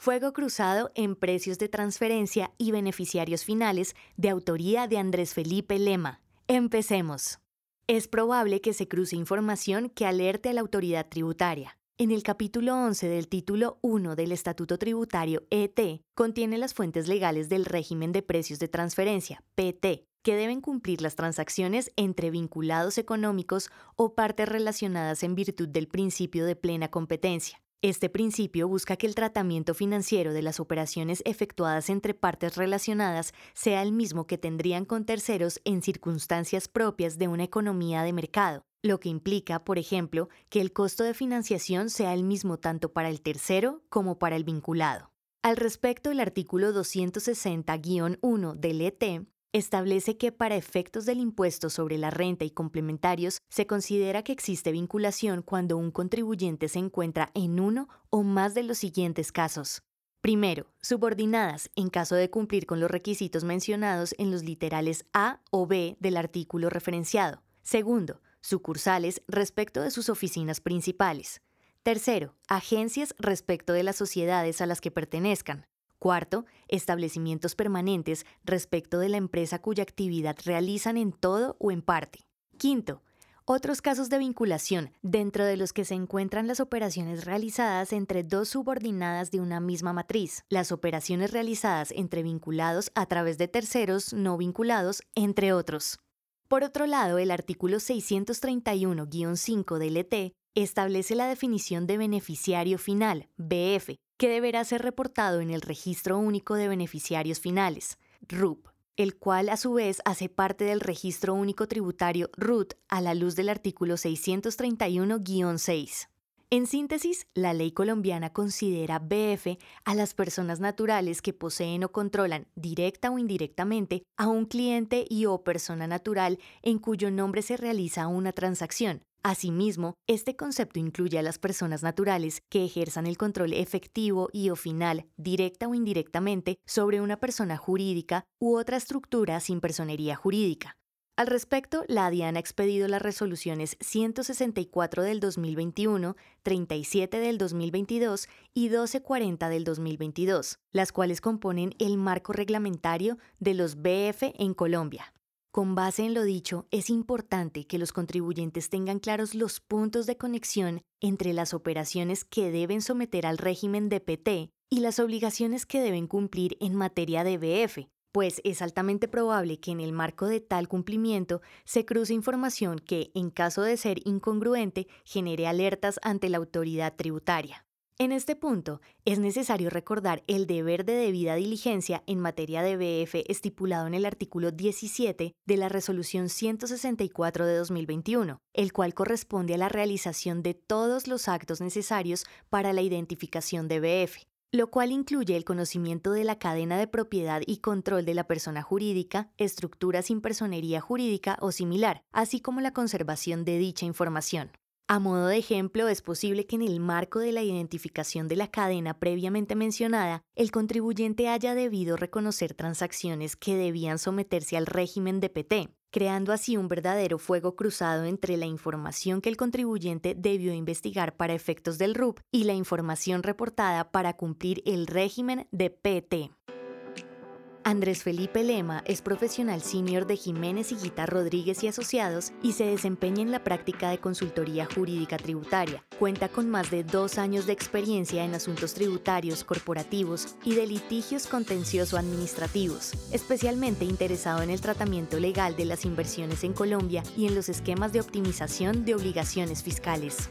Fuego cruzado en precios de transferencia y beneficiarios finales de autoría de Andrés Felipe Lema. Empecemos. Es probable que se cruce información que alerte a la autoridad tributaria. En el capítulo 11 del título 1 del Estatuto Tributario ET contiene las fuentes legales del régimen de precios de transferencia, PT, que deben cumplir las transacciones entre vinculados económicos o partes relacionadas en virtud del principio de plena competencia. Este principio busca que el tratamiento financiero de las operaciones efectuadas entre partes relacionadas sea el mismo que tendrían con terceros en circunstancias propias de una economía de mercado, lo que implica, por ejemplo, que el costo de financiación sea el mismo tanto para el tercero como para el vinculado. Al respecto, el artículo 260-1 del ET establece que para efectos del impuesto sobre la renta y complementarios se considera que existe vinculación cuando un contribuyente se encuentra en uno o más de los siguientes casos. Primero, subordinadas en caso de cumplir con los requisitos mencionados en los literales A o B del artículo referenciado. Segundo, sucursales respecto de sus oficinas principales. Tercero, agencias respecto de las sociedades a las que pertenezcan. Cuarto, establecimientos permanentes respecto de la empresa cuya actividad realizan en todo o en parte. Quinto, otros casos de vinculación, dentro de los que se encuentran las operaciones realizadas entre dos subordinadas de una misma matriz, las operaciones realizadas entre vinculados a través de terceros no vinculados, entre otros. Por otro lado, el artículo 631-5 del ET establece la definición de beneficiario final, BF, que deberá ser reportado en el Registro Único de Beneficiarios Finales, RUP, el cual a su vez hace parte del Registro Único Tributario RUT a la luz del artículo 631-6. En síntesis, la ley colombiana considera BF a las personas naturales que poseen o controlan directa o indirectamente a un cliente y o persona natural en cuyo nombre se realiza una transacción, Asimismo, este concepto incluye a las personas naturales que ejerzan el control efectivo y o final, directa o indirectamente, sobre una persona jurídica u otra estructura sin personería jurídica. Al respecto, la DIAN ha expedido las resoluciones 164 del 2021, 37 del 2022 y 1240 del 2022, las cuales componen el marco reglamentario de los BF en Colombia. Con base en lo dicho, es importante que los contribuyentes tengan claros los puntos de conexión entre las operaciones que deben someter al régimen de PT y las obligaciones que deben cumplir en materia de BF, pues es altamente probable que en el marco de tal cumplimiento se cruce información que, en caso de ser incongruente, genere alertas ante la autoridad tributaria. En este punto, es necesario recordar el deber de debida diligencia en materia de BF estipulado en el artículo 17 de la Resolución 164 de 2021, el cual corresponde a la realización de todos los actos necesarios para la identificación de BF, lo cual incluye el conocimiento de la cadena de propiedad y control de la persona jurídica, estructura sin personería jurídica o similar, así como la conservación de dicha información. A modo de ejemplo, es posible que en el marco de la identificación de la cadena previamente mencionada, el contribuyente haya debido reconocer transacciones que debían someterse al régimen de PT, creando así un verdadero fuego cruzado entre la información que el contribuyente debió investigar para efectos del RUP y la información reportada para cumplir el régimen de PT. Andrés Felipe Lema es profesional senior de Jiménez y Guita Rodríguez y Asociados y se desempeña en la práctica de consultoría jurídica tributaria. Cuenta con más de dos años de experiencia en asuntos tributarios, corporativos y de litigios contencioso-administrativos, especialmente interesado en el tratamiento legal de las inversiones en Colombia y en los esquemas de optimización de obligaciones fiscales.